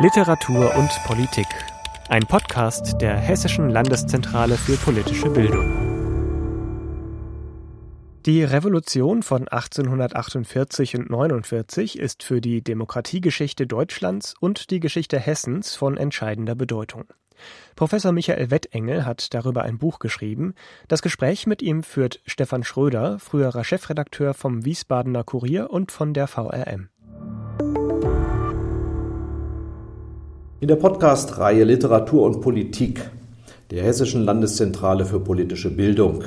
Literatur und Politik. Ein Podcast der Hessischen Landeszentrale für politische Bildung. Die Revolution von 1848 und 49 ist für die Demokratiegeschichte Deutschlands und die Geschichte Hessens von entscheidender Bedeutung. Professor Michael Wettengel hat darüber ein Buch geschrieben. Das Gespräch mit ihm führt Stefan Schröder, früherer Chefredakteur vom Wiesbadener Kurier und von der VRM. In der Podcast-Reihe Literatur und Politik der Hessischen Landeszentrale für politische Bildung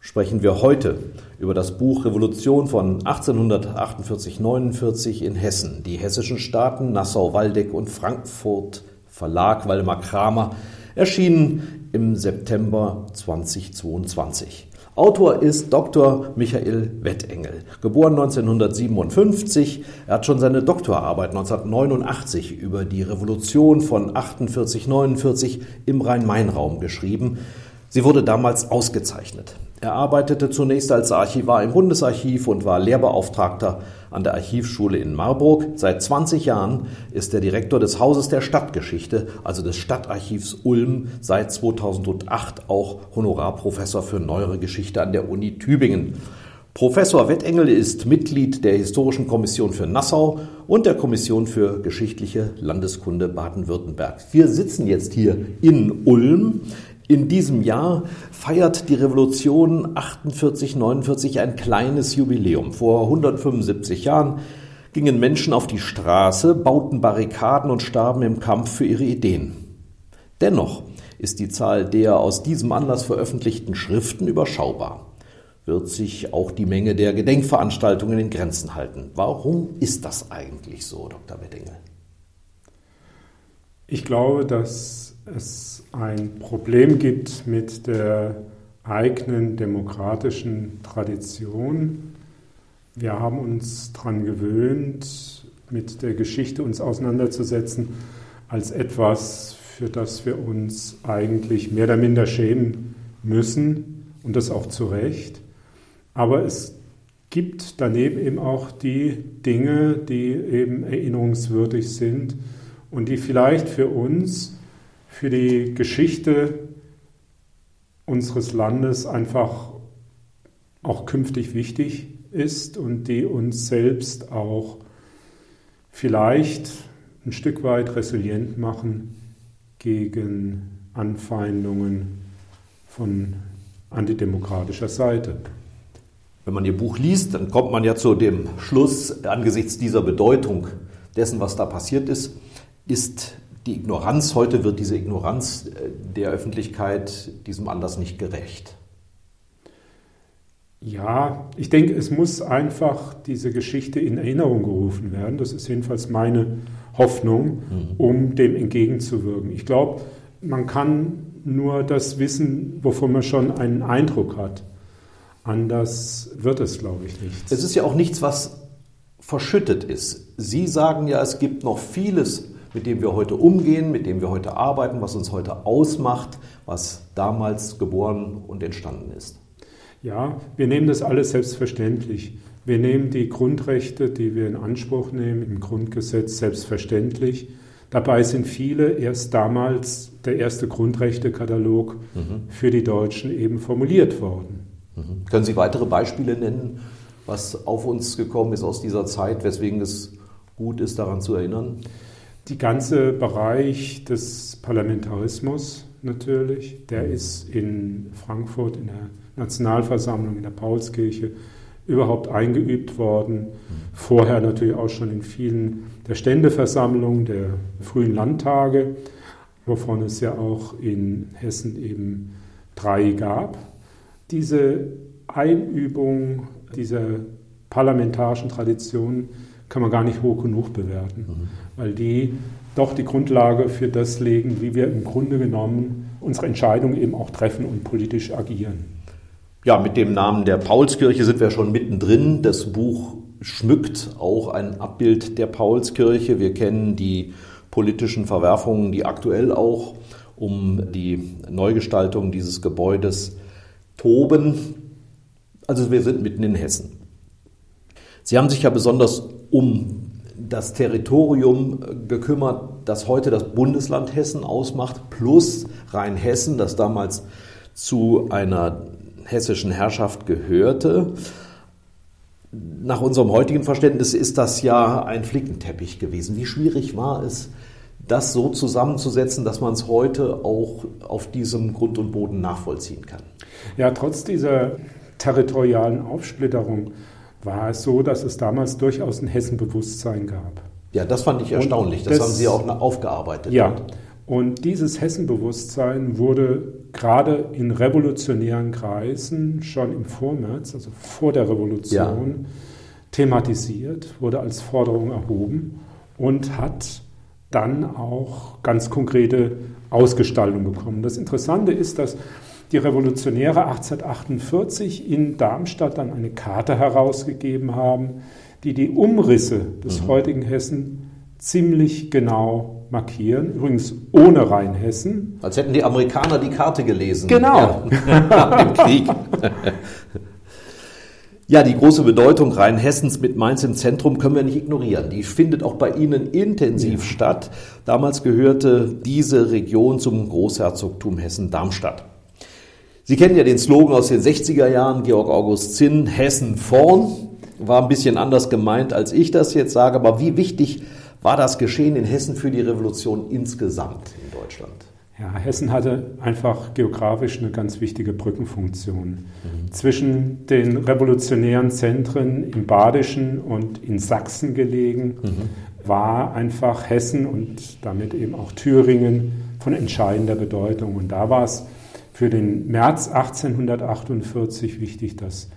sprechen wir heute über das Buch Revolution von 1848-49 in Hessen, die hessischen Staaten Nassau-Waldeck und Frankfurt, Verlag Waldemar Kramer, erschienen im September 2022. Autor ist Dr. Michael Wettengel, geboren 1957. Er hat schon seine Doktorarbeit 1989 über die Revolution von 48-49 im Rhein-Main-Raum geschrieben. Sie wurde damals ausgezeichnet. Er arbeitete zunächst als Archivar im Bundesarchiv und war Lehrbeauftragter an der Archivschule in Marburg. Seit 20 Jahren ist er Direktor des Hauses der Stadtgeschichte, also des Stadtarchivs Ulm, seit 2008 auch Honorarprofessor für Neuere Geschichte an der Uni Tübingen. Professor Wettengel ist Mitglied der Historischen Kommission für Nassau und der Kommission für geschichtliche Landeskunde Baden-Württemberg. Wir sitzen jetzt hier in Ulm. In diesem Jahr feiert die Revolution 48-49 ein kleines Jubiläum. Vor 175 Jahren gingen Menschen auf die Straße, bauten Barrikaden und starben im Kampf für ihre Ideen. Dennoch ist die Zahl der aus diesem Anlass veröffentlichten Schriften überschaubar. Wird sich auch die Menge der Gedenkveranstaltungen in Grenzen halten? Warum ist das eigentlich so, Dr. Weddingel? Ich glaube, dass es ein Problem gibt mit der eigenen demokratischen Tradition. Wir haben uns daran gewöhnt, mit der Geschichte uns auseinanderzusetzen, als etwas, für das wir uns eigentlich mehr oder minder schämen müssen und das auch zu Recht. Aber es gibt daneben eben auch die Dinge, die eben erinnerungswürdig sind und die vielleicht für uns für die Geschichte unseres Landes einfach auch künftig wichtig ist und die uns selbst auch vielleicht ein Stück weit resilient machen gegen Anfeindungen von antidemokratischer Seite. Wenn man Ihr Buch liest, dann kommt man ja zu dem Schluss, angesichts dieser Bedeutung dessen, was da passiert ist, ist die Ignoranz, heute wird diese Ignoranz äh, der Öffentlichkeit diesem Anlass nicht gerecht. Ja, ich denke, es muss einfach diese Geschichte in Erinnerung gerufen werden. Das ist jedenfalls meine Hoffnung, mhm. um dem entgegenzuwirken. Ich glaube, man kann nur das wissen, wovon man schon einen Eindruck hat. Anders wird es, glaube ich, nicht. Es ist ja auch nichts, was verschüttet ist. Sie sagen ja, es gibt noch vieles mit dem wir heute umgehen, mit dem wir heute arbeiten, was uns heute ausmacht, was damals geboren und entstanden ist. Ja, wir nehmen das alles selbstverständlich. Wir nehmen die Grundrechte, die wir in Anspruch nehmen, im Grundgesetz selbstverständlich. Dabei sind viele erst damals der erste Grundrechtekatalog mhm. für die Deutschen eben formuliert worden. Mhm. Können Sie weitere Beispiele nennen, was auf uns gekommen ist aus dieser Zeit, weswegen es gut ist, daran zu erinnern? Die ganze Bereich des Parlamentarismus natürlich, der ist in Frankfurt in der Nationalversammlung, in der Paulskirche überhaupt eingeübt worden. Vorher natürlich auch schon in vielen der Ständeversammlungen der frühen Landtage, wovon es ja auch in Hessen eben drei gab. Diese Einübung dieser parlamentarischen Tradition kann man gar nicht hoch genug bewerten, mhm. Weil die doch die Grundlage für das legen, wie wir im Grunde genommen unsere Entscheidungen eben auch treffen und politisch agieren. Ja, mit dem Namen der Paulskirche sind wir schon mittendrin. Das Buch schmückt auch ein Abbild der Paulskirche. Wir kennen die politischen Verwerfungen, die aktuell auch um die Neugestaltung dieses Gebäudes toben. Also wir sind mitten in Hessen. Sie haben sich ja besonders um das Territorium gekümmert, das heute das Bundesland Hessen ausmacht, plus Rheinhessen, das damals zu einer hessischen Herrschaft gehörte. Nach unserem heutigen Verständnis ist das ja ein Flickenteppich gewesen. Wie schwierig war es, das so zusammenzusetzen, dass man es heute auch auf diesem Grund und Boden nachvollziehen kann? Ja, trotz dieser territorialen Aufsplitterung war es so, dass es damals durchaus ein Hessenbewusstsein gab. Ja, das fand ich erstaunlich. Das, das, haben Sie auch aufgearbeitet. Ja, und dieses Hessenbewusstsein wurde gerade in revolutionären Kreisen schon im Vormärz, also vor der Revolution, ja. thematisiert, wurde als Forderung erhoben und hat dann auch ganz konkrete Ausgestaltung bekommen. Das Interessante ist, dass die Revolutionäre 1848 in Darmstadt dann eine Karte herausgegeben haben, die die Umrisse des mhm. heutigen Hessen ziemlich genau markieren. Übrigens ohne Rheinhessen. Als hätten die Amerikaner die Karte gelesen. Genau. Ja, Im Krieg. Ja, die große Bedeutung Rheinhessens mit Mainz im Zentrum können wir nicht ignorieren. Die findet auch bei Ihnen intensiv ja. statt. Damals gehörte diese Region zum Großherzogtum Hessen-Darmstadt. Sie kennen ja den Slogan aus den 60er Jahren, Georg August Zinn, Hessen vorn. War ein bisschen anders gemeint, als ich das jetzt sage, aber wie wichtig war das Geschehen in Hessen für die Revolution insgesamt in Deutschland? Ja, Hessen hatte einfach geografisch eine ganz wichtige Brückenfunktion. Mhm. Zwischen den revolutionären Zentren im Badischen und in Sachsen gelegen, mhm. war einfach Hessen und damit eben auch Thüringen von entscheidender Bedeutung. Und da war es für den März 1848 wichtig, dass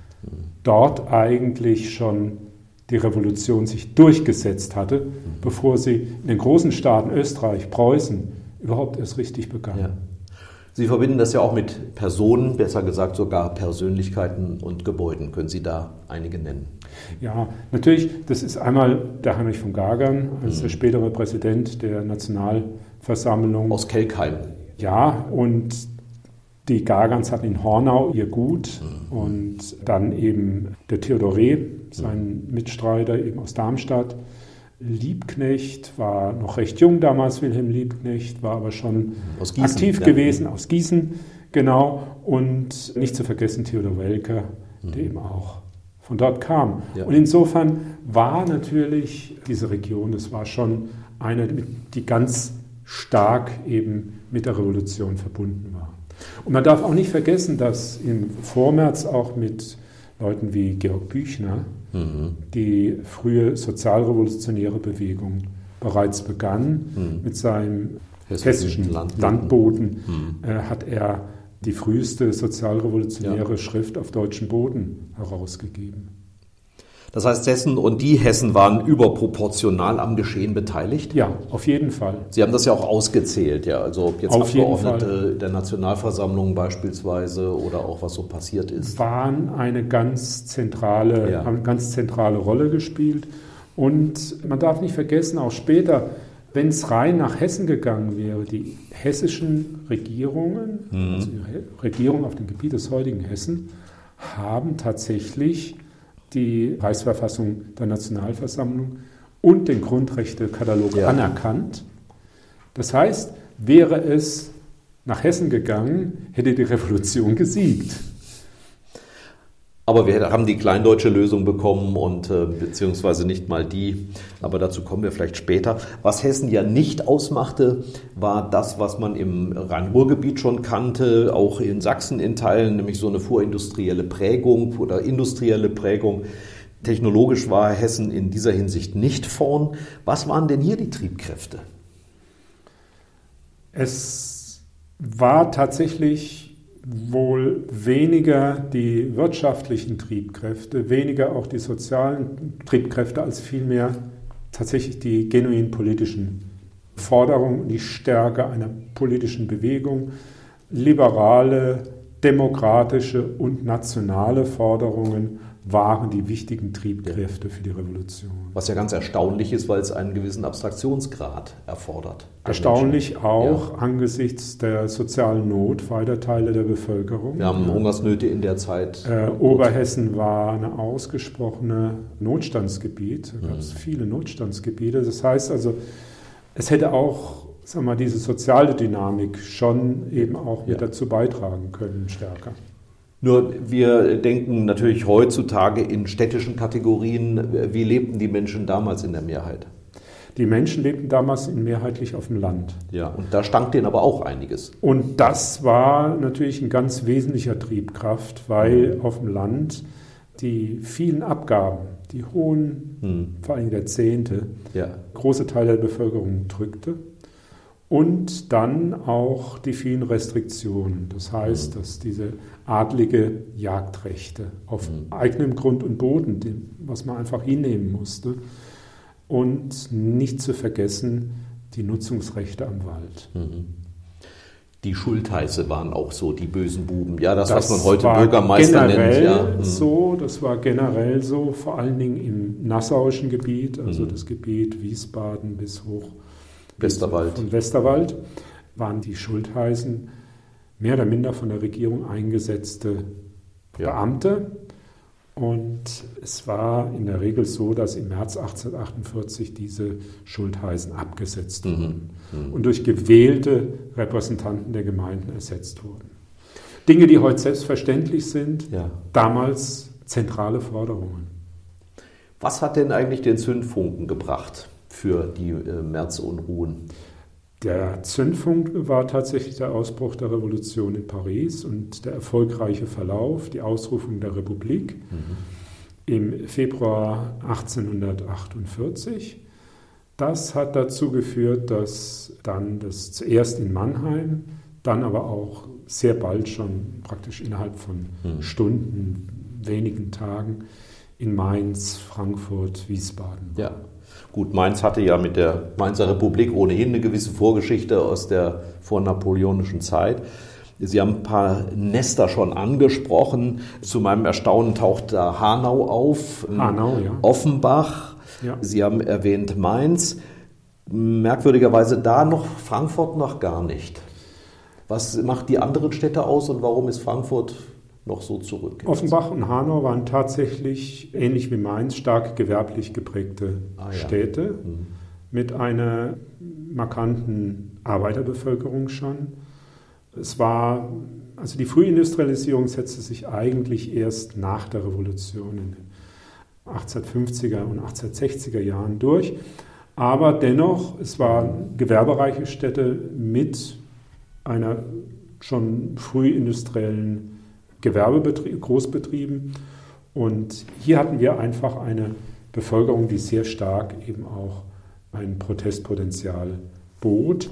dort eigentlich schon die Revolution sich durchgesetzt hatte, bevor sie in den großen Staaten Österreich, Preußen überhaupt erst richtig begann. Ja. Sie verbinden das ja auch mit Personen, besser gesagt sogar Persönlichkeiten und Gebäuden. Können Sie da einige nennen? Ja, natürlich. Das ist einmal der Heinrich von Gagern, als mhm. der spätere Präsident der Nationalversammlung. Aus Kelkheim. Ja, und die Gargans hatten in Hornau ihr Gut mhm. und dann eben der Theodore, sein mhm. Mitstreiter eben aus Darmstadt. Liebknecht war noch recht jung damals, Wilhelm Liebknecht, war aber schon Gießen, aktiv ja. gewesen aus Gießen, genau. Und nicht zu vergessen Theodor Welker, mhm. der eben auch von dort kam. Ja. Und insofern war natürlich diese Region, das war schon eine, die ganz stark eben mit der Revolution verbunden war. Und man darf auch nicht vergessen, dass im Vormärz auch mit Leuten wie Georg Büchner mhm. die frühe sozialrevolutionäre Bewegung bereits begann. Mhm. Mit seinem hessischen, Landboten, Landboten mhm. äh, hat er die früheste sozialrevolutionäre ja. Schrift auf deutschem Boden herausgegeben. Das heißt, Hessen und die Hessen waren überproportional am Geschehen beteiligt? Ja, auf jeden Fall. Sie haben das ja auch ausgezählt, ja. Also ob jetzt auf Abgeordnete der Nationalversammlung beispielsweise oder auch was so passiert ist. Waren eine ganz zentrale, ja. haben eine ganz zentrale Rolle gespielt. Und man darf nicht vergessen, auch später, wenn es rein nach Hessen gegangen wäre, die hessischen Regierungen, mhm. also die Regierung auf dem Gebiet des heutigen Hessen, haben tatsächlich die Reichsverfassung der Nationalversammlung und den Grundrechtekatalog ja. anerkannt. Das heißt, wäre es nach Hessen gegangen, hätte die Revolution gesiegt. Aber wir haben die kleindeutsche Lösung bekommen und äh, beziehungsweise nicht mal die, aber dazu kommen wir vielleicht später. Was Hessen ja nicht ausmachte, war das, was man im Rhein-Ruhr-Gebiet schon kannte, auch in Sachsen in Teilen, nämlich so eine vorindustrielle Prägung oder industrielle Prägung. Technologisch war Hessen in dieser Hinsicht nicht vorn. Was waren denn hier die Triebkräfte? Es war tatsächlich wohl weniger die wirtschaftlichen Triebkräfte, weniger auch die sozialen Triebkräfte, als vielmehr tatsächlich die genuin politischen Forderungen, die Stärke einer politischen Bewegung, liberale, demokratische und nationale Forderungen waren die wichtigen Triebkräfte für die Revolution. Was ja ganz erstaunlich ist, weil es einen gewissen Abstraktionsgrad erfordert. Erstaunlich Menschen. auch ja. angesichts der sozialen Not weiter Teile der Bevölkerung. Wir haben Hungersnöte in der Zeit. Äh, Oberhessen war ein ausgesprochene Notstandsgebiet. Da gab es mhm. viele Notstandsgebiete. Das heißt also, es hätte auch wir mal, diese soziale Dynamik schon eben auch mit ja. dazu beitragen können, stärker. Nur wir denken natürlich heutzutage in städtischen Kategorien. Wie lebten die Menschen damals in der Mehrheit? Die Menschen lebten damals mehrheitlich auf dem Land. Ja, und da stank denen aber auch einiges. Und das war natürlich ein ganz wesentlicher Triebkraft, weil auf dem Land die vielen Abgaben, die hohen, hm. vor allem der Zehnte, ja. große Teile der Bevölkerung drückte. Und dann auch die vielen Restriktionen. Das heißt, dass diese adlige Jagdrechte auf mhm. eigenem Grund und Boden, was man einfach hinnehmen musste. Und nicht zu vergessen die Nutzungsrechte am Wald. Mhm. Die Schultheiße waren auch so die bösen Buben. Ja, das, das was man heute Bürgermeister nennt. Ja. Mhm. So, das war generell so, vor allen Dingen im nassauischen Gebiet, also mhm. das Gebiet Wiesbaden bis hoch Westerwald. Von Westerwald waren die Schultheißen mehr oder minder von der Regierung eingesetzte ja. Beamte. Und es war in der Regel so, dass im März 1848 diese Schultheißen abgesetzt mhm. wurden mhm. und durch gewählte Repräsentanten der Gemeinden ersetzt wurden. Dinge, die heute selbstverständlich sind, ja. damals zentrale Forderungen. Was hat denn eigentlich den Zündfunken gebracht für die äh, Märzunruhen? Der Zündfunkt war tatsächlich der Ausbruch der Revolution in Paris und der erfolgreiche Verlauf, die Ausrufung der Republik mhm. im Februar 1848. Das hat dazu geführt, dass dann das zuerst in Mannheim, dann aber auch sehr bald schon praktisch innerhalb von mhm. Stunden, wenigen Tagen in Mainz, Frankfurt, Wiesbaden war. Ja. Gut, Mainz hatte ja mit der Mainzer Republik ohnehin eine gewisse Vorgeschichte aus der vornapoleonischen Zeit. Sie haben ein paar Nester schon angesprochen. Zu meinem Erstaunen taucht da Hanau auf, Hanau, ja. Offenbach. Ja. Sie haben erwähnt Mainz. Merkwürdigerweise da noch Frankfurt noch gar nicht. Was macht die anderen Städte aus und warum ist Frankfurt noch so zurück. Offenbach und Hanau waren tatsächlich, ähnlich wie Mainz, stark gewerblich geprägte ah, ja. Städte mhm. mit einer markanten Arbeiterbevölkerung schon. Es war, also die Frühindustrialisierung setzte sich eigentlich erst nach der Revolution in den 1850er und 1860er Jahren durch. Aber dennoch, es waren gewerbereiche Städte mit einer schon frühindustriellen Gewerbebetrieben, Großbetrieben. Und hier hatten wir einfach eine Bevölkerung, die sehr stark eben auch ein Protestpotenzial bot.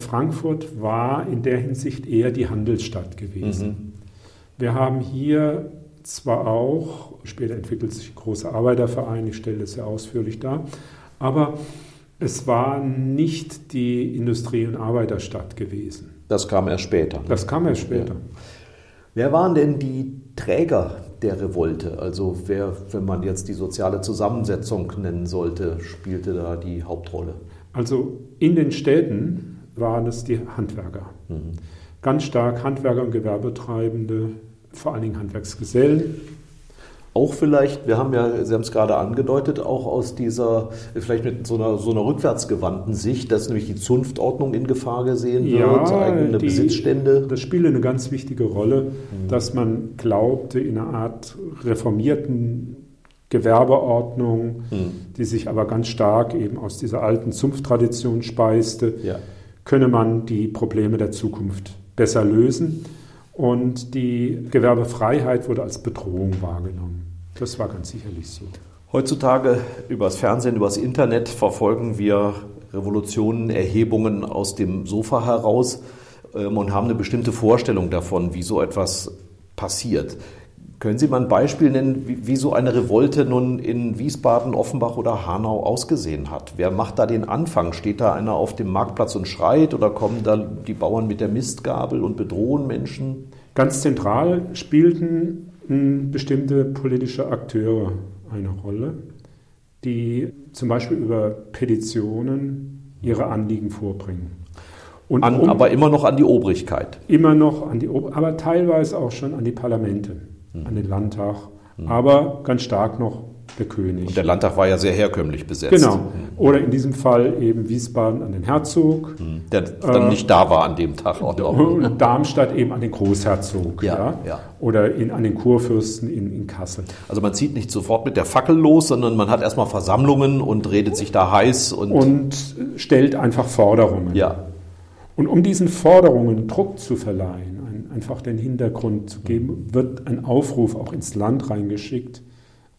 Frankfurt war in der Hinsicht eher die Handelsstadt gewesen. Mhm. Wir haben hier zwar auch, später entwickelt sich ein großer Arbeiterverein, ich stelle das sehr ausführlich dar, aber es war nicht die Industrie- und Arbeiterstadt gewesen. Das kam erst später. Ne? Das kam erst später. Ja. Wer waren denn die Träger der Revolte? Also wer, wenn man jetzt die soziale Zusammensetzung nennen sollte, spielte da die Hauptrolle? Also in den Städten waren es die Handwerker. Mhm. Ganz stark Handwerker und Gewerbetreibende, vor allen Dingen Handwerksgesellen, auch vielleicht, wir haben ja, Sie haben es gerade angedeutet, auch aus dieser, vielleicht mit so einer, so einer rückwärtsgewandten Sicht, dass nämlich die Zunftordnung in Gefahr gesehen wird, ja, eigene die, Besitzstände. Das spielt eine ganz wichtige Rolle, mhm. dass man glaubte, in einer Art reformierten Gewerbeordnung, mhm. die sich aber ganz stark eben aus dieser alten Zunfttradition speiste, ja. könne man die Probleme der Zukunft besser lösen. Und die Gewerbefreiheit wurde als Bedrohung wahrgenommen. Das war ganz sicherlich so. Heutzutage übers Fernsehen, übers Internet verfolgen wir Revolutionen, Erhebungen aus dem Sofa heraus ähm, und haben eine bestimmte Vorstellung davon, wie so etwas passiert. Können Sie mal ein Beispiel nennen, wie, wie, so eine Revolte nun in Wiesbaden, Offenbach oder Hanau ausgesehen hat? Wer macht da den Anfang? Steht da einer auf dem Marktplatz und schreit oder kommen da die Bauern mit der Mistgabel und bedrohen Menschen? Ganz zentral spielten bestimmte politische Akteure eine Rolle, die zum Beispiel über Petitionen ihre Anliegen vorbringen. Und an, um, aber immer noch an die Obrigkeit. Immer noch an die Obrigkeit, aber teilweise auch schon an die Parlamente, mhm. an den Landtag, mhm. aber ganz stark noch der König. Und der Landtag war ja sehr herkömmlich besetzt. Genau. Mhm. Oder in diesem Fall eben Wiesbaden an den Herzog. Mhm. Der dann äh, nicht da war an dem Tag. Auch und Darmstadt eben an den Großherzog. Ja, ja. ja. Oder in, an den Kurfürsten in, in Kassel. Also man zieht nicht sofort mit der Fackel los, sondern man hat erstmal Versammlungen und redet sich da heiß. Und, und stellt einfach Forderungen. Ja. Und um diesen Forderungen Druck zu verleihen, ein, einfach den Hintergrund zu geben, wird ein Aufruf auch ins Land reingeschickt,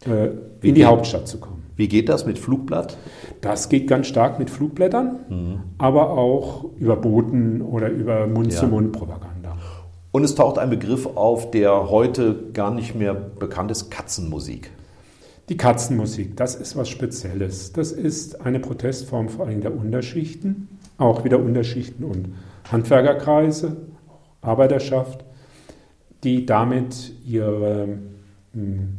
äh, in die Hauptstadt zu kommen. Wie geht das mit Flugblatt? Das geht ganz stark mit Flugblättern, mhm. aber auch über Boten oder über Mund-zu-Mund-Propaganda. Und es taucht ein Begriff auf, der heute gar nicht mehr bekannt ist, Katzenmusik. Die Katzenmusik, das ist was Spezielles. Das ist eine Protestform vor allem der Unterschichten auch wieder Unterschichten und Handwerkerkreise, Arbeiterschaft, die damit ihre, hm,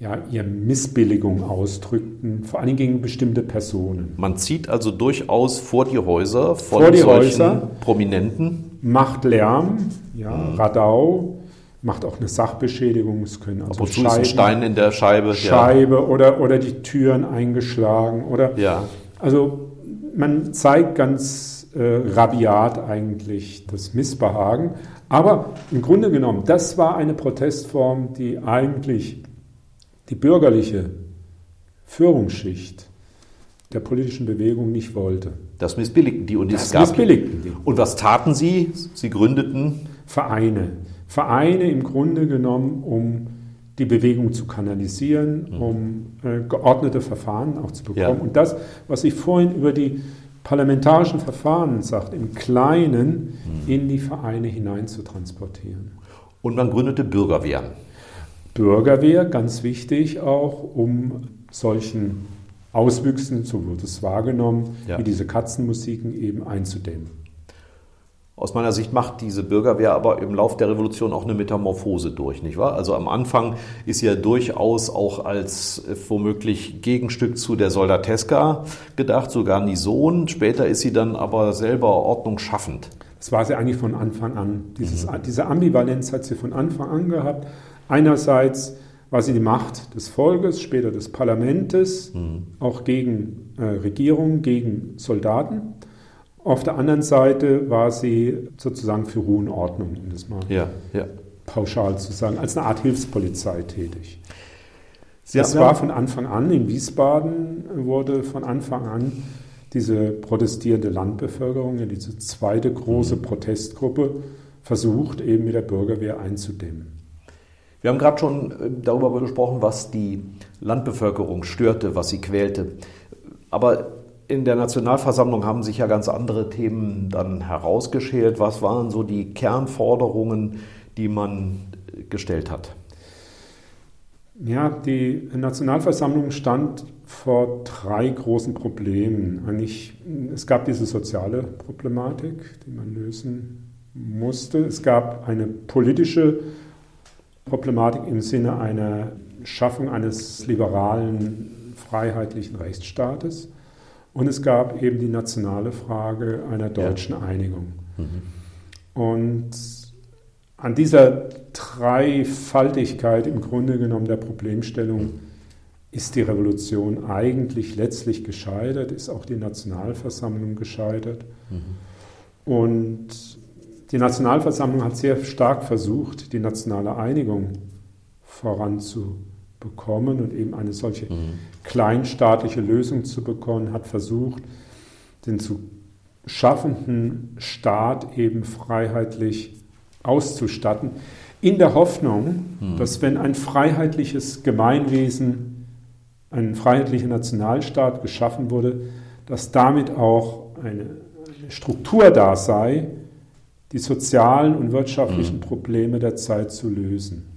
ja, ihre Missbilligung ausdrückten, vor allem gegen bestimmte Personen. Man zieht also durchaus vor die Häuser von vor die solchen Häuser, Prominenten. Macht Lärm, ja, mhm. Radau, macht auch eine Sachbeschädigung. Es können also Scheiben, ein Stein in der Scheibe. Scheibe ja. oder, oder die Türen eingeschlagen. Oder, ja. Also man zeigt ganz äh, rabiat eigentlich das Missbehagen. Aber im Grunde genommen, das war eine Protestform, die eigentlich die bürgerliche Führungsschicht der politischen Bewegung nicht wollte. Das missbilligten die und das gab missbilligten die. Und was taten sie? Sie gründeten Vereine. Vereine im Grunde genommen, um die Bewegung zu kanalisieren, mhm. um äh, geordnete Verfahren auch zu bekommen. Ja. Und das, was ich vorhin über die parlamentarischen Verfahren sagt, im Kleinen mhm. in die Vereine hinein zu transportieren. Und man gründete Bürgerwehren. Bürgerwehr, ganz wichtig auch, um solchen Auswüchsen, so wird es wahrgenommen, ja. wie diese Katzenmusiken eben einzudämmen. Aus meiner Sicht macht diese Bürgerwehr aber im Lauf der Revolution auch eine Metamorphose durch, nicht wahr? Also am Anfang ist sie ja durchaus auch als äh, womöglich Gegenstück zu der Soldateska gedacht, so Garnison. Später ist sie dann aber selber ordnungsschaffend. Das war sie eigentlich von Anfang an. Dieses, mhm. Diese Ambivalenz hat sie von Anfang an gehabt. Einerseits war sie die Macht des Volkes, später des Parlamentes, mhm. auch gegen äh, Regierungen, gegen Soldaten. Auf der anderen Seite war sie sozusagen für Ruhe und Ordnung, um das mal ja, ja. pauschal zu sagen, als eine Art Hilfspolizei tätig. Sie das war von Anfang an, in Wiesbaden wurde von Anfang an diese protestierende Landbevölkerung, diese zweite große mhm. Protestgruppe, versucht, eben mit der Bürgerwehr einzudämmen. Wir haben gerade schon äh, darüber gesprochen, was die Landbevölkerung störte, was sie quälte. Aber in der Nationalversammlung haben sich ja ganz andere Themen dann herausgeschält. Was waren so die Kernforderungen, die man gestellt hat? Ja, die Nationalversammlung stand vor drei großen Problemen. Eigentlich, es gab diese soziale Problematik, die man lösen musste. Es gab eine politische Problematik im Sinne einer Schaffung eines liberalen, freiheitlichen Rechtsstaates. Und es gab eben die nationale Frage einer deutschen ja. Einigung. Mhm. Und an dieser Dreifaltigkeit im Grunde genommen der Problemstellung ist die Revolution eigentlich letztlich gescheitert, ist auch die Nationalversammlung gescheitert. Mhm. Und die Nationalversammlung hat sehr stark versucht, die nationale Einigung voranzubringen bekommen und eben eine solche mhm. kleinstaatliche Lösung zu bekommen, hat versucht, den zu schaffenden Staat eben freiheitlich auszustatten, in der Hoffnung, mhm. dass wenn ein freiheitliches Gemeinwesen, ein freiheitlicher Nationalstaat geschaffen wurde, dass damit auch eine Struktur da sei, die sozialen und wirtschaftlichen mhm. Probleme der Zeit zu lösen.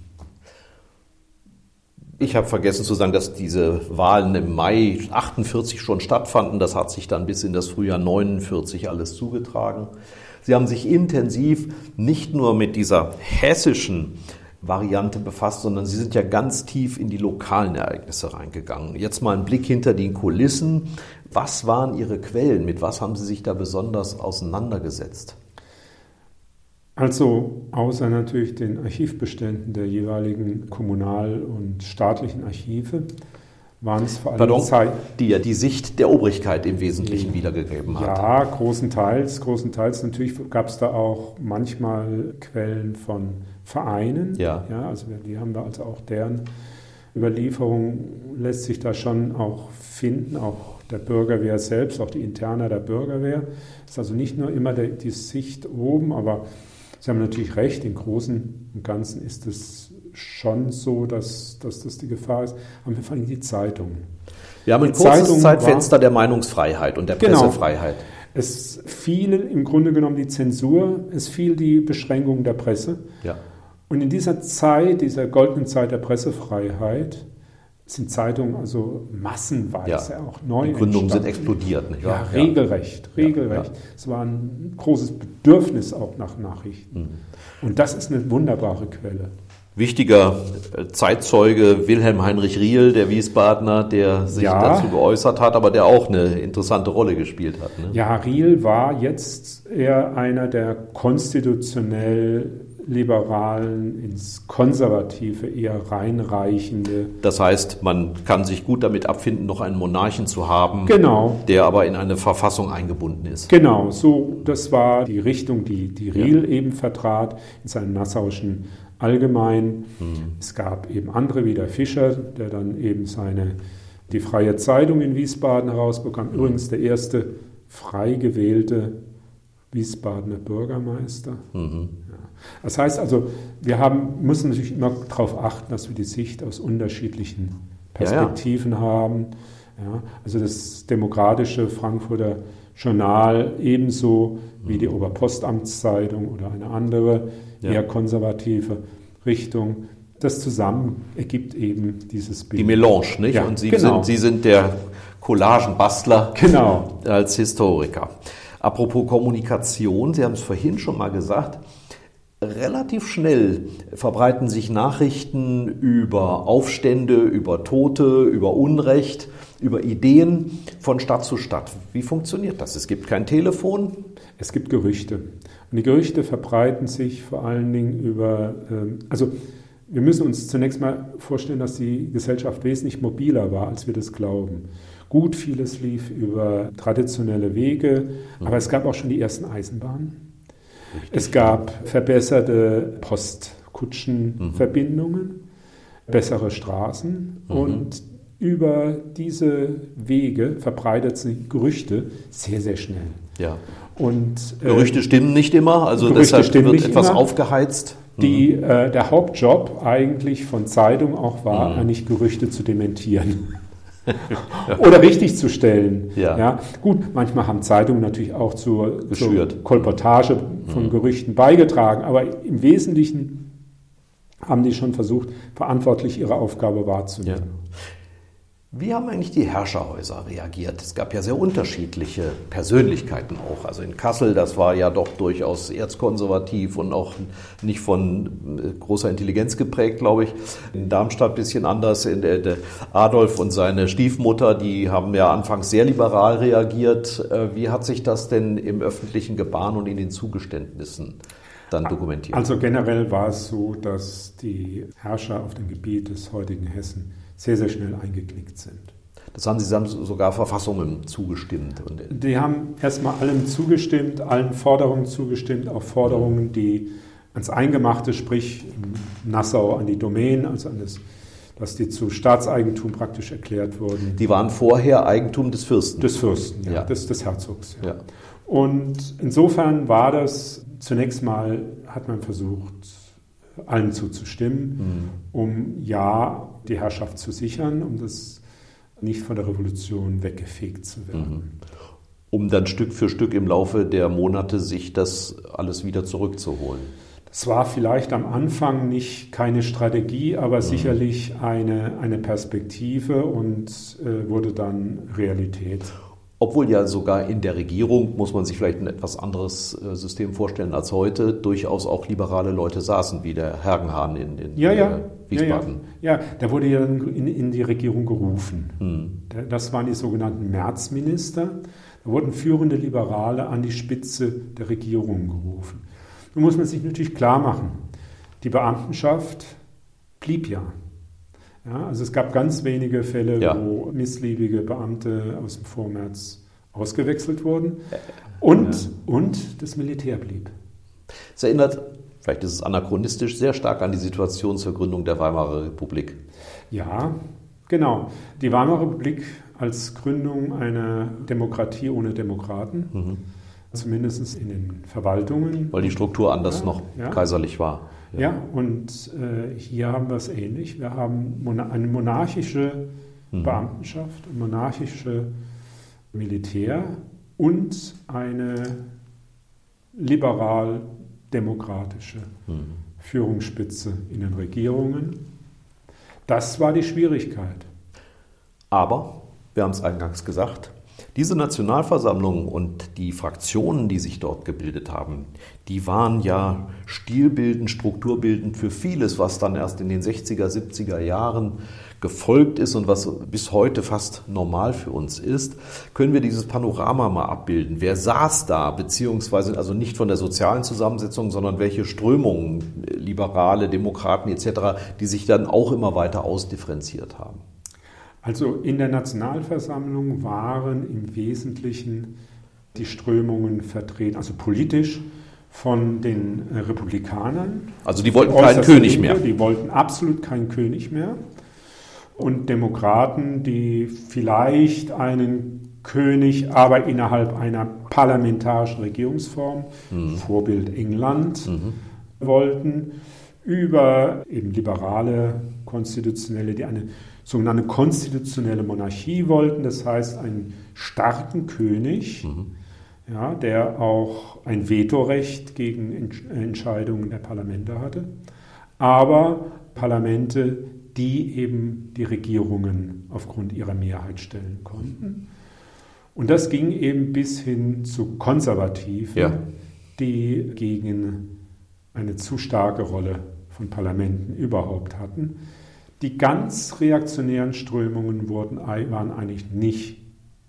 Ich habe vergessen zu sagen, dass diese Wahlen im Mai 48 schon stattfanden. Das hat sich dann bis in das Frühjahr 49 alles zugetragen. Sie haben sich intensiv nicht nur mit dieser hessischen Variante befasst, sondern Sie sind ja ganz tief in die lokalen Ereignisse reingegangen. Jetzt mal ein Blick hinter die Kulissen. Was waren Ihre Quellen? Mit was haben Sie sich da besonders auseinandergesetzt? Also außer natürlich den Archivbeständen der jeweiligen kommunal- und staatlichen Archive waren es vor allem Pardon, Zeit, die ja die Sicht der Obrigkeit im Wesentlichen wiedergegeben hat. Ja, großenteils, großenteils. Natürlich gab es da auch manchmal Quellen von Vereinen. Ja. ja. Also die haben wir also auch deren Überlieferung lässt sich da schon auch finden, auch der Bürgerwehr selbst, auch die Interna der Bürgerwehr. Das ist also nicht nur immer die Sicht oben, aber Sie haben natürlich recht, im Großen und Ganzen ist es schon so, dass, dass das die Gefahr ist. Aber wir fangen die Zeitungen. Wir haben ein die kurzes Zeitung Zeitfenster war, der Meinungsfreiheit und der genau. Pressefreiheit. Genau. Es fiel im Grunde genommen die Zensur, es fiel die Beschränkung der Presse. Ja. Und in dieser Zeit, dieser goldenen Zeit der Pressefreiheit, sind Zeitungen also massenweise ja. auch neu. Die Gründungen sind explodiert. Nicht wahr? Ja, regelrecht, regelrecht. Ja, es war ein großes Bedürfnis auch nach Nachrichten. Mhm. Und das ist eine wunderbare Quelle. Wichtiger äh, Zeitzeuge Wilhelm Heinrich Riel, der Wiesbadener, der sich dazu geäußert hat, aber der auch eine interessante Rolle gespielt hat. Ne? Ja, Riel war jetzt eher einer der konstitutionell Liberalen ins Konservative eher reinreichende. Das heißt, man kann sich gut damit abfinden, noch einen Monarchen zu haben, genau. der aber in eine Verfassung eingebunden ist. Genau, so das war die Richtung, die, die Riel ja. eben vertrat in seinem nassauischen Allgemein. Mhm. Es gab eben andere wie der Fischer, der dann eben seine die Freie Zeitung in Wiesbaden herausbekam. Übrigens der erste frei gewählte Wiesbadener Bürgermeister. Mhm. Das heißt also, wir haben, müssen natürlich immer darauf achten, dass wir die Sicht aus unterschiedlichen Perspektiven ja, ja. haben. Ja, also das demokratische Frankfurter Journal ebenso wie die Oberpostamtszeitung oder eine andere eher konservative Richtung. Das zusammen ergibt eben dieses Bild. Die Melange, nicht? Ja, Und Sie, genau. sind, Sie sind der Collagenbastler genau. als Historiker. Apropos Kommunikation, Sie haben es vorhin schon mal gesagt, Relativ schnell verbreiten sich Nachrichten über Aufstände, über Tote, über Unrecht, über Ideen von Stadt zu Stadt. Wie funktioniert das? Es gibt kein Telefon. Es gibt Gerüchte. Und die Gerüchte verbreiten sich vor allen Dingen über, ähm, also wir müssen uns zunächst mal vorstellen, dass die Gesellschaft wesentlich mobiler war, als wir das glauben. Gut, vieles lief über traditionelle Wege, aber es gab auch schon die ersten Eisenbahnen. Es gab verbesserte Postkutschenverbindungen, mhm. bessere Straßen mhm. und über diese Wege verbreitet sich Gerüchte sehr, sehr schnell. Ja. Und, äh, Gerüchte stimmen nicht immer, also Gerüchte deshalb wird etwas immer. aufgeheizt. Die, mhm. äh, der Hauptjob eigentlich von Zeitung auch war, mhm. eigentlich Gerüchte zu dementieren. oder richtig zu stellen. Ja. ja. Gut, manchmal haben Zeitungen natürlich auch zur, zur Kolportage von. Gerüchten beigetragen, aber im Wesentlichen haben die schon versucht, verantwortlich ihre Aufgabe wahrzunehmen. Ja. Wie haben eigentlich die Herrscherhäuser reagiert? Es gab ja sehr unterschiedliche Persönlichkeiten auch. Also in Kassel, das war ja doch durchaus erzkonservativ und auch nicht von äh, großer Intelligenz geprägt, glaube ich. In Darmstadt ein bisschen anders. Adolf und seine Stiefmutter, die haben ja anfangs sehr liberal reagiert. Äh, wie hat sich das denn im öffentlichen Gebaren und in den Zugeständnissen dann dokumentiert? Also generell war es so, dass die Herrscher auf dem Gebiet des heutigen Hessen sehr, sehr schnell eingeknickt sind. Das haben Sie haben sogar Verfassungen zugestimmt. Die haben erstmal allem zugestimmt, allen Forderungen zugestimmt, auch Forderungen, die ans Eingemachte, sprich Nassau an die Domänen, also an das, dass die zu Staatseigentum praktisch erklärt wurden. Die waren vorher Eigentum des Fürsten. Des Fürsten, ja, ja. Des, des Herzogs. Ja. ja. Und insofern war das zunächst mal, hat man versucht, allen zuzustimmen, mhm. um ja die Herrschaft zu sichern, um das nicht von der Revolution weggefegt zu werden. Mhm. Um dann Stück für Stück im Laufe der Monate sich das alles wieder zurückzuholen. Das war vielleicht am Anfang nicht keine Strategie, aber mhm. sicherlich eine, eine Perspektive und äh, wurde dann Realität. Obwohl ja sogar in der Regierung, muss man sich vielleicht ein etwas anderes äh, System vorstellen als heute, durchaus auch liberale Leute saßen, wie der Hergenhahn in, in ja, ja. Äh, Wiesbaden. Ja, ja. ja, der wurde ja in, in die Regierung gerufen. Hm. Das waren die sogenannten Märzminister. Da wurden führende Liberale an die Spitze der Regierung gerufen. Nun muss man sich natürlich klar machen, die Beamtenschaft blieb ja. Ja, also es gab ganz wenige Fälle, ja. wo missliebige Beamte aus dem Vormärz ausgewechselt wurden und, ja. und das Militär blieb. Es erinnert, vielleicht ist es anachronistisch, sehr stark an die Situation zur Gründung der Weimarer Republik. Ja, genau. Die Weimarer Republik als Gründung einer Demokratie ohne Demokraten. Mhm. Zumindest in den Verwaltungen. Weil die Struktur anders noch kaiserlich war. Ja, ja und äh, hier haben wir es ähnlich. Wir haben eine monarchische mhm. Beamtenschaft, ein monarchische Militär und eine liberal-demokratische mhm. Führungsspitze in den Regierungen. Das war die Schwierigkeit. Aber, wir haben es eingangs gesagt, diese Nationalversammlung und die Fraktionen, die sich dort gebildet haben, die waren ja stilbildend, strukturbildend für vieles, was dann erst in den 60er, 70er Jahren gefolgt ist und was bis heute fast normal für uns ist, können wir dieses Panorama mal abbilden. Wer saß da, beziehungsweise also nicht von der sozialen Zusammensetzung, sondern welche Strömungen, Liberale, Demokraten etc., die sich dann auch immer weiter ausdifferenziert haben? Also in der Nationalversammlung waren im Wesentlichen die Strömungen vertreten, also politisch von den äh, Republikanern. Also die wollten keinen König mehr. Die wollten absolut keinen König mehr. Und Demokraten, die vielleicht einen König, aber innerhalb einer parlamentarischen Regierungsform, mhm. Vorbild England, mhm. wollten, über eben liberale Konstitutionelle, die eine sogenannte konstitutionelle Monarchie wollten, das heißt einen starken König, mhm. ja, der auch ein Vetorecht gegen Entscheidungen der Parlamente hatte, aber Parlamente, die eben die Regierungen aufgrund ihrer Mehrheit stellen konnten. Und das ging eben bis hin zu Konservativen, ja. die gegen eine zu starke Rolle von Parlamenten überhaupt hatten. Die ganz reaktionären Strömungen wurden, waren eigentlich nicht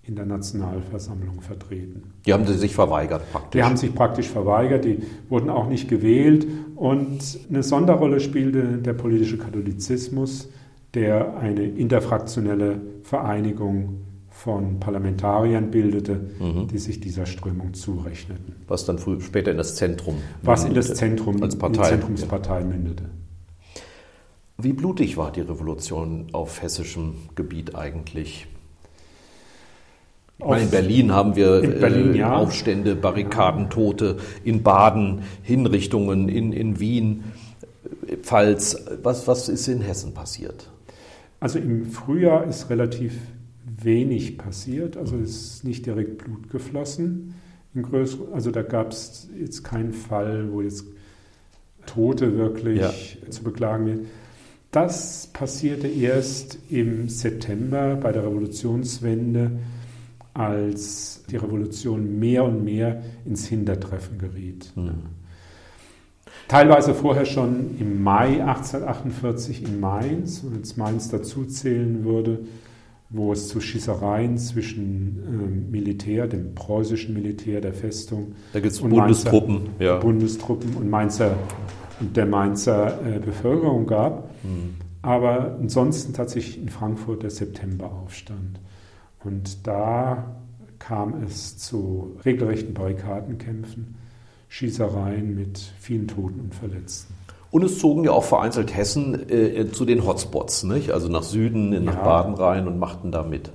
in der Nationalversammlung vertreten. Die haben sich verweigert praktisch. Die haben sich praktisch verweigert, die wurden auch nicht gewählt. Und eine Sonderrolle spielte der politische Katholizismus, der eine interfraktionelle Vereinigung von Parlamentariern bildete, mhm. die sich dieser Strömung zurechneten. Was dann früh, später in das Zentrum Was in das Zentrum, als Partei, in Zentrumspartei mündete. Wie blutig war die Revolution auf hessischem Gebiet eigentlich? Ich meine, in Berlin haben wir in Berlin, äh, ja. Aufstände, Barrikaden, Tote, in Baden Hinrichtungen, in, in Wien, Pfalz. Was, was ist in Hessen passiert? Also im Frühjahr ist relativ wenig passiert, also ist nicht direkt Blut geflossen. also da gab es jetzt keinen Fall, wo jetzt Tote wirklich ja. zu beklagen werden. Das passierte erst im September bei der Revolutionswende, als die Revolution mehr und mehr ins Hintertreffen geriet. Mhm. Teilweise vorher schon im Mai 1848 in Mainz, und jetzt Mainz dazu zählen würde, wo es zu Schießereien zwischen äh, Militär, dem preußischen Militär der Festung, da gibt's und Bundestruppen, Mainzer, ja. Bundestruppen und Mainzer der Mainzer äh, Bevölkerung gab. Mhm. Aber ansonsten tatsächlich in Frankfurt der Septemberaufstand. Und da kam es zu regelrechten Barrikadenkämpfen, Schießereien mit vielen Toten und Verletzten. Und es zogen ja auch vereinzelt Hessen äh, zu den Hotspots, nicht? also nach Süden, nach ja. Baden rein und machten da mit.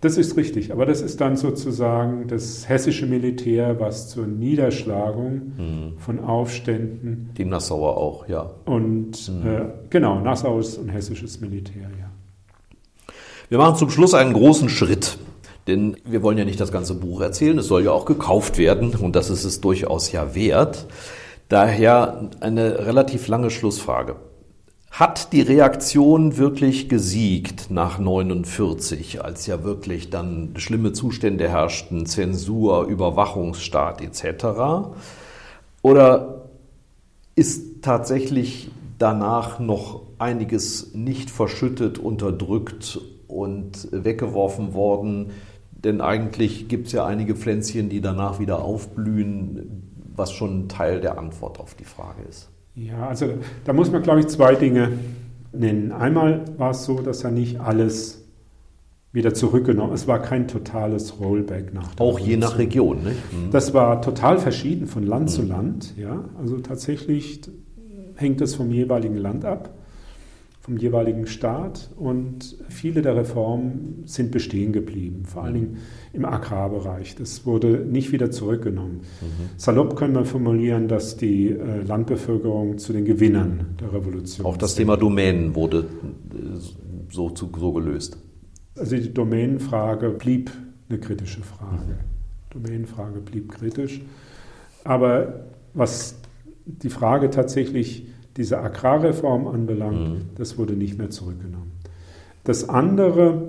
Das ist richtig, aber das ist dann sozusagen das hessische Militär, was zur Niederschlagung mhm. von Aufständen. Die Nassauer auch, ja. Und mhm. äh, genau, Nassau ist ein hessisches Militär, ja. Wir machen zum Schluss einen großen Schritt. Denn wir wollen ja nicht das ganze Buch erzählen, es soll ja auch gekauft werden und das ist es durchaus ja wert. Daher eine relativ lange Schlussfrage. Hat die Reaktion wirklich gesiegt nach 49, als ja wirklich dann schlimme Zustände herrschten, Zensur, Überwachungsstaat etc.? Oder ist tatsächlich danach noch einiges nicht verschüttet, unterdrückt und weggeworfen worden? Denn eigentlich gibt es ja einige Pflänzchen, die danach wieder aufblühen, was schon Teil der Antwort auf die Frage ist. Ja, also da muss man, glaube ich, zwei Dinge nennen. Einmal war es so, dass er nicht alles wieder zurückgenommen. Es war kein totales Rollback nach Auch je nach Region, nicht? Mhm. Das war total verschieden von Land mhm. zu Land. Ja, also tatsächlich hängt es vom jeweiligen Land ab vom jeweiligen Staat und viele der Reformen sind bestehen geblieben, vor allen Dingen im Agrarbereich. Das wurde nicht wieder zurückgenommen. Mhm. Salopp können wir formulieren, dass die äh, Landbevölkerung zu den Gewinnern der Revolution Auch das Thema Domänen wurde äh, so, so gelöst. Also die Domänenfrage blieb eine kritische Frage. Mhm. Domänenfrage blieb kritisch. Aber was die Frage tatsächlich diese Agrarreform anbelangt, mhm. das wurde nicht mehr zurückgenommen. Das andere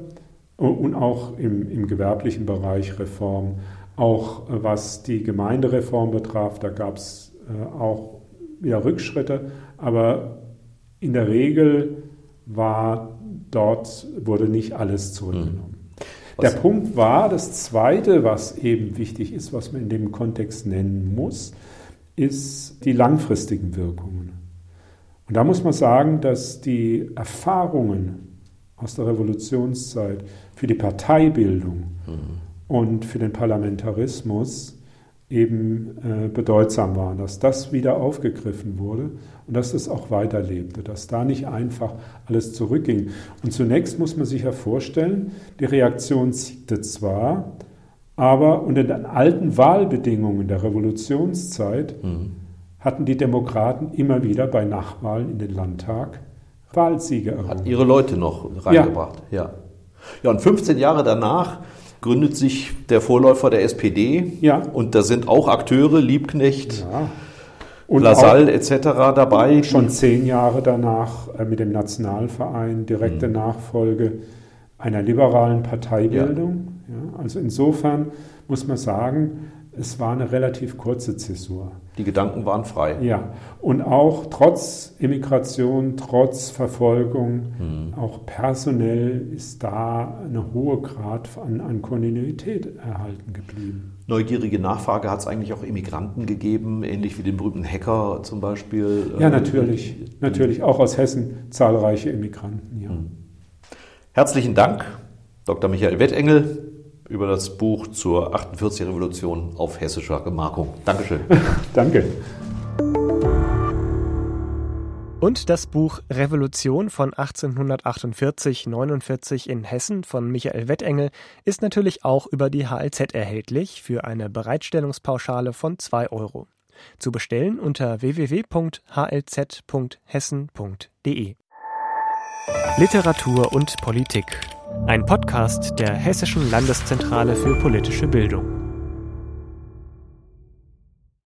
und auch im, im gewerblichen Bereich Reform, auch was die Gemeindereform betraf, da gab es äh, auch wieder Rückschritte, aber in der Regel war dort, wurde nicht alles zurückgenommen. Mhm. Der Punkt war, das Zweite, was eben wichtig ist, was man in dem Kontext nennen muss, ist die langfristigen Wirkungen. Und da muss man sagen, dass die Erfahrungen aus der Revolutionszeit für die Parteibildung mhm. und für den Parlamentarismus eben äh, bedeutsam waren, dass das wieder aufgegriffen wurde und dass es auch weiterlebte, dass da nicht einfach alles zurückging. Und zunächst muss man sich ja vorstellen, die Reaktion siegte zwar, aber unter den alten Wahlbedingungen der Revolutionszeit mhm hatten die Demokraten immer wieder bei Nachwahlen in den Landtag Wahlsiege errungen. Hat ihre Leute noch reingebracht, ja. ja. Ja, und 15 Jahre danach gründet sich der Vorläufer der SPD. Ja. Und da sind auch Akteure, Liebknecht, ja. und Lasalle etc. dabei. Schon zehn Jahre danach äh, mit dem Nationalverein, direkte mhm. Nachfolge einer liberalen Parteibildung. Ja. ja. also insofern muss man sagen, es war eine relativ kurze Zäsur. Die Gedanken waren frei. Ja, und auch trotz Immigration, trotz Verfolgung, hm. auch personell ist da eine hohe Grad an, an Kontinuität erhalten geblieben. Neugierige Nachfrage hat es eigentlich auch Immigranten gegeben, ähnlich wie den berühmten Hacker zum Beispiel. Ja, natürlich, ähm, natürlich, auch aus Hessen zahlreiche Immigranten, ja. Hm. Herzlichen Dank, Dr. Michael Wettengel über das Buch zur 48 Revolution auf hessischer Gemarkung. Dankeschön. Danke. Und das Buch Revolution von 1848-49 in Hessen von Michael Wettengel ist natürlich auch über die HLZ erhältlich für eine Bereitstellungspauschale von 2 Euro. Zu bestellen unter www.hlz.hessen.de. Literatur und Politik ein Podcast der Hessischen Landeszentrale für politische Bildung.